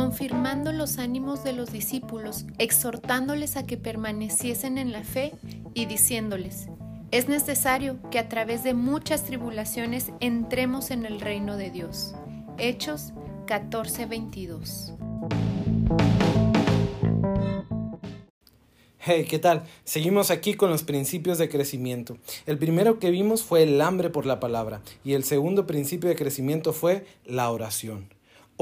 confirmando los ánimos de los discípulos, exhortándoles a que permaneciesen en la fe y diciéndoles, es necesario que a través de muchas tribulaciones entremos en el reino de Dios. Hechos 14:22 Hey, ¿qué tal? Seguimos aquí con los principios de crecimiento. El primero que vimos fue el hambre por la palabra y el segundo principio de crecimiento fue la oración.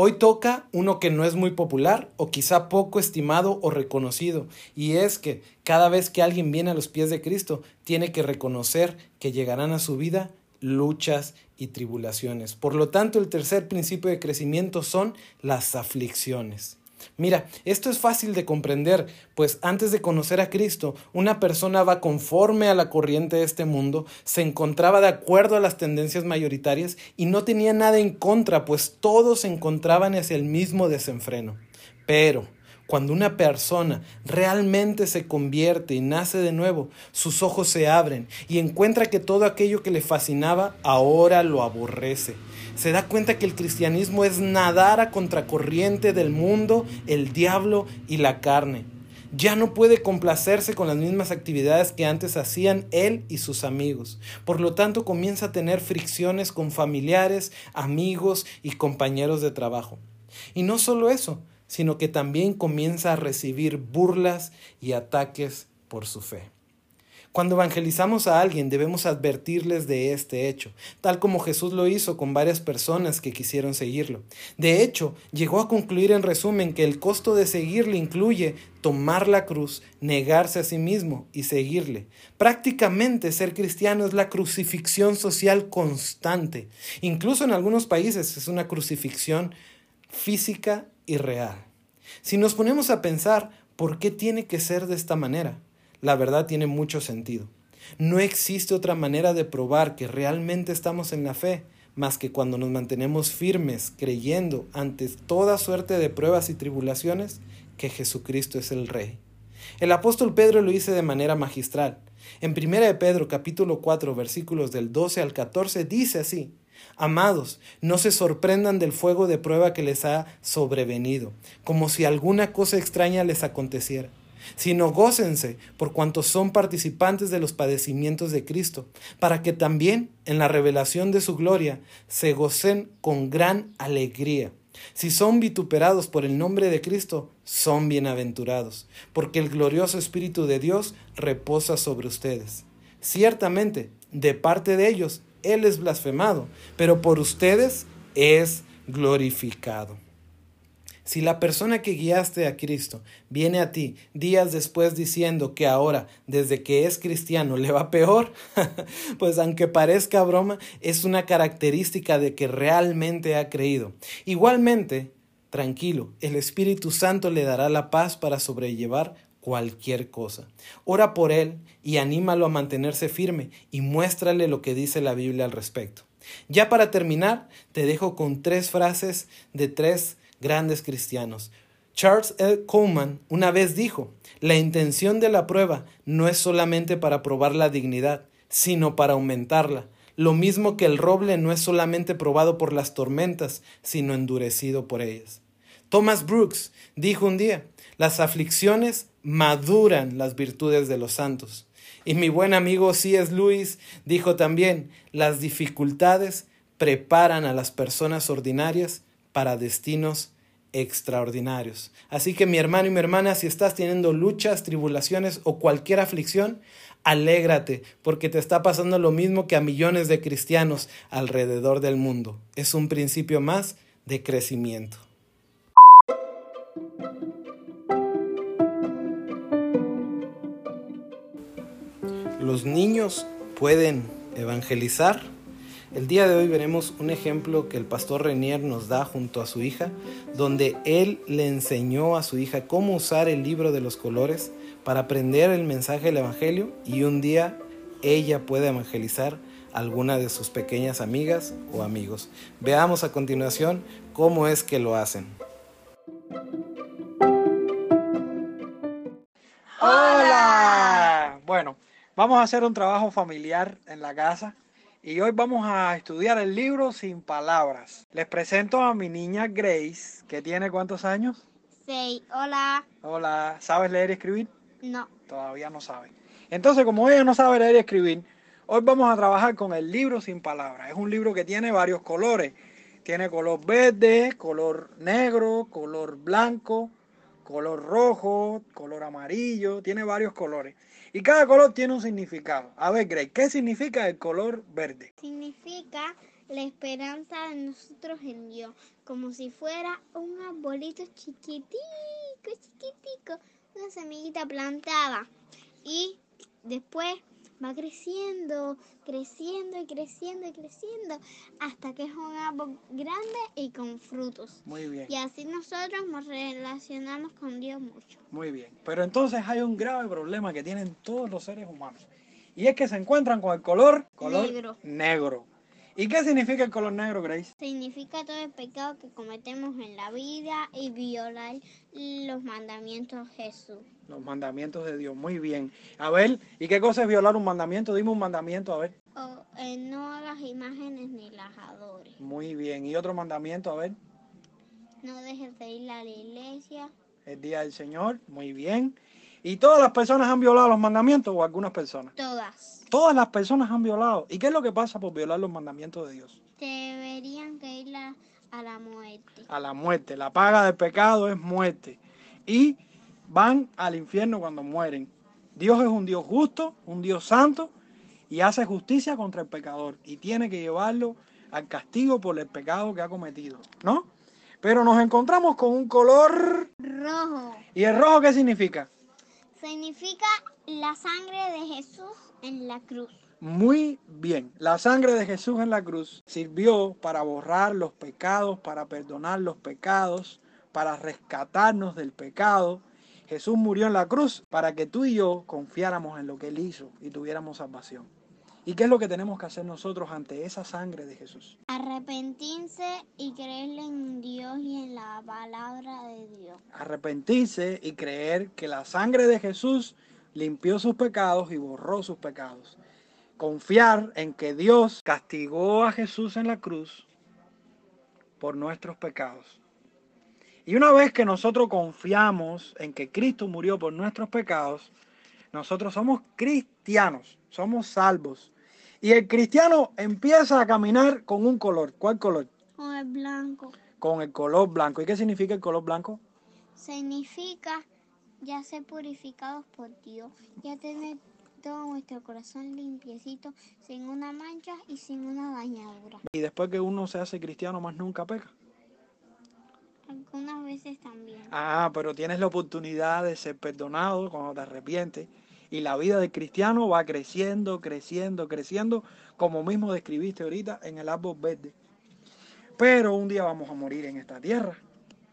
Hoy toca uno que no es muy popular o quizá poco estimado o reconocido, y es que cada vez que alguien viene a los pies de Cristo, tiene que reconocer que llegarán a su vida luchas y tribulaciones. Por lo tanto, el tercer principio de crecimiento son las aflicciones. Mira, esto es fácil de comprender, pues antes de conocer a Cristo, una persona va conforme a la corriente de este mundo, se encontraba de acuerdo a las tendencias mayoritarias y no tenía nada en contra, pues todos se encontraban hacia el mismo desenfreno. Pero, cuando una persona realmente se convierte y nace de nuevo, sus ojos se abren y encuentra que todo aquello que le fascinaba ahora lo aborrece se da cuenta que el cristianismo es nadar a contracorriente del mundo, el diablo y la carne. Ya no puede complacerse con las mismas actividades que antes hacían él y sus amigos. Por lo tanto, comienza a tener fricciones con familiares, amigos y compañeros de trabajo. Y no solo eso, sino que también comienza a recibir burlas y ataques por su fe. Cuando evangelizamos a alguien debemos advertirles de este hecho, tal como Jesús lo hizo con varias personas que quisieron seguirlo. De hecho, llegó a concluir en resumen que el costo de seguirle incluye tomar la cruz, negarse a sí mismo y seguirle. Prácticamente ser cristiano es la crucifixión social constante. Incluso en algunos países es una crucifixión física y real. Si nos ponemos a pensar, ¿por qué tiene que ser de esta manera? la verdad tiene mucho sentido. No existe otra manera de probar que realmente estamos en la fe más que cuando nos mantenemos firmes creyendo ante toda suerte de pruebas y tribulaciones que Jesucristo es el Rey. El apóstol Pedro lo dice de manera magistral. En 1 de Pedro capítulo 4 versículos del 12 al 14 dice así, Amados, no se sorprendan del fuego de prueba que les ha sobrevenido, como si alguna cosa extraña les aconteciera sino gócense por cuanto son participantes de los padecimientos de Cristo, para que también en la revelación de su gloria se gocen con gran alegría. Si son vituperados por el nombre de Cristo, son bienaventurados, porque el glorioso Espíritu de Dios reposa sobre ustedes. Ciertamente, de parte de ellos, Él es blasfemado, pero por ustedes es glorificado. Si la persona que guiaste a Cristo viene a ti días después diciendo que ahora, desde que es cristiano, le va peor, pues aunque parezca broma, es una característica de que realmente ha creído. Igualmente, tranquilo, el Espíritu Santo le dará la paz para sobrellevar cualquier cosa. Ora por él y anímalo a mantenerse firme y muéstrale lo que dice la Biblia al respecto. Ya para terminar, te dejo con tres frases de tres grandes cristianos. Charles L. Coleman una vez dijo, la intención de la prueba no es solamente para probar la dignidad, sino para aumentarla. Lo mismo que el roble no es solamente probado por las tormentas, sino endurecido por ellas. Thomas Brooks dijo un día, las aflicciones maduran las virtudes de los santos. Y mi buen amigo C.S. Lewis dijo también, las dificultades preparan a las personas ordinarias para destinos extraordinarios. Así que mi hermano y mi hermana, si estás teniendo luchas, tribulaciones o cualquier aflicción, alégrate, porque te está pasando lo mismo que a millones de cristianos alrededor del mundo. Es un principio más de crecimiento. Los niños pueden evangelizar el día de hoy veremos un ejemplo que el pastor Renier nos da junto a su hija, donde él le enseñó a su hija cómo usar el libro de los colores para aprender el mensaje del Evangelio y un día ella puede evangelizar a alguna de sus pequeñas amigas o amigos. Veamos a continuación cómo es que lo hacen. Vamos a hacer un trabajo familiar en la casa y hoy vamos a estudiar el libro Sin Palabras. Les presento a mi niña Grace, que tiene cuántos años? Seis. Hola. Hola, ¿sabes leer y escribir? No. Todavía no sabe. Entonces, como ella no sabe leer y escribir, hoy vamos a trabajar con el libro Sin Palabras. Es un libro que tiene varios colores. Tiene color verde, color negro, color blanco, color rojo, color amarillo, tiene varios colores. Y cada color tiene un significado. A ver, Greg, ¿qué significa el color verde? Significa la esperanza de nosotros en Dios, como si fuera un arbolito chiquitico, chiquitico, una semillita plantada. Y después va creciendo, creciendo y creciendo y creciendo hasta que es un árbol grande y con frutos. Muy bien. Y así nosotros nos relacionamos con Dios mucho. Muy bien. Pero entonces hay un grave problema que tienen todos los seres humanos. Y es que se encuentran con el color, color Negro. negro. ¿Y qué significa el color negro, Grace? Significa todo el pecado que cometemos en la vida y violar los mandamientos de Jesús. Los mandamientos de Dios. Muy bien. A ver, ¿y qué cosa es violar un mandamiento? Dime un mandamiento, a ver. O eh, no hagas imágenes ni las adores. Muy bien. ¿Y otro mandamiento? A ver. No dejes de ir a la iglesia. El día del Señor. Muy bien. ¿Y todas las personas han violado los mandamientos o algunas personas? Todas. Todas las personas han violado. ¿Y qué es lo que pasa por violar los mandamientos de Dios? Deberían que ir a, a la muerte. A la muerte. La paga del pecado es muerte. Y van al infierno cuando mueren. Dios es un Dios justo, un Dios santo, y hace justicia contra el pecador. Y tiene que llevarlo al castigo por el pecado que ha cometido. ¿No? Pero nos encontramos con un color... Rojo. ¿Y el rojo qué significa? Significa la sangre de Jesús en la cruz. Muy bien. La sangre de Jesús en la cruz sirvió para borrar los pecados, para perdonar los pecados, para rescatarnos del pecado. Jesús murió en la cruz para que tú y yo confiáramos en lo que Él hizo y tuviéramos salvación. ¿Y qué es lo que tenemos que hacer nosotros ante esa sangre de Jesús? Arrepentirse y creerle en Dios palabra de Dios. Arrepentirse y creer que la sangre de Jesús limpió sus pecados y borró sus pecados. Confiar en que Dios castigó a Jesús en la cruz por nuestros pecados. Y una vez que nosotros confiamos en que Cristo murió por nuestros pecados, nosotros somos cristianos, somos salvos. Y el cristiano empieza a caminar con un color. ¿Cuál color? Con el blanco. Con el color blanco. ¿Y qué significa el color blanco? Significa ya ser purificados por Dios, ya tener todo nuestro corazón limpiecito, sin una mancha y sin una dañadura. Y después que uno se hace cristiano, más nunca peca. Algunas veces también. Ah, pero tienes la oportunidad de ser perdonado cuando te arrepientes. Y la vida del cristiano va creciendo, creciendo, creciendo, como mismo describiste ahorita en el árbol verde. Pero un día vamos a morir en esta tierra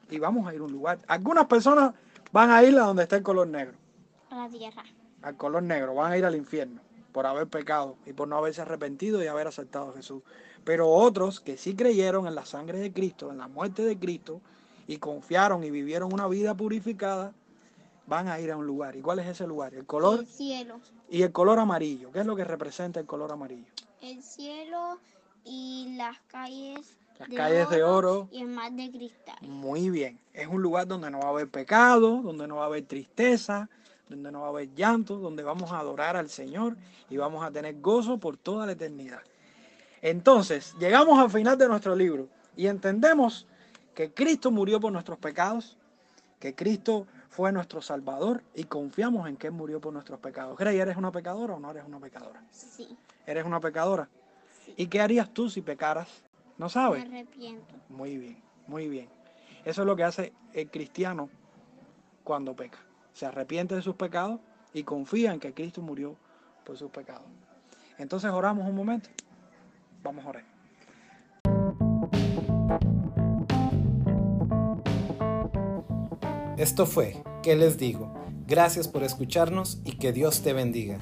y vamos a ir a un lugar. Algunas personas van a ir a donde está el color negro, A la tierra. al color negro, van a ir al infierno por haber pecado y por no haberse arrepentido y haber aceptado a Jesús. Pero otros que sí creyeron en la sangre de Cristo, en la muerte de Cristo, y confiaron y vivieron una vida purificada, van a ir a un lugar. ¿Y cuál es ese lugar? El color El cielo. y el color amarillo. ¿Qué es lo que representa el color amarillo? El cielo y las calles. Las calles de oro. Y el mar de cristal. Muy bien. Es un lugar donde no va a haber pecado, donde no va a haber tristeza, donde no va a haber llanto, donde vamos a adorar al Señor y vamos a tener gozo por toda la eternidad. Entonces, llegamos al final de nuestro libro y entendemos que Cristo murió por nuestros pecados, que Cristo fue nuestro Salvador y confiamos en que Él murió por nuestros pecados. Grey, ¿eres una pecadora o no eres una pecadora? Sí. ¿Eres una pecadora? Sí. ¿Y qué harías tú si pecaras? ¿No Me sabes? arrepiento. Muy bien, muy bien. Eso es lo que hace el cristiano cuando peca. Se arrepiente de sus pecados y confía en que Cristo murió por sus pecados. Entonces oramos un momento. Vamos a orar. Esto fue, ¿qué les digo? Gracias por escucharnos y que Dios te bendiga.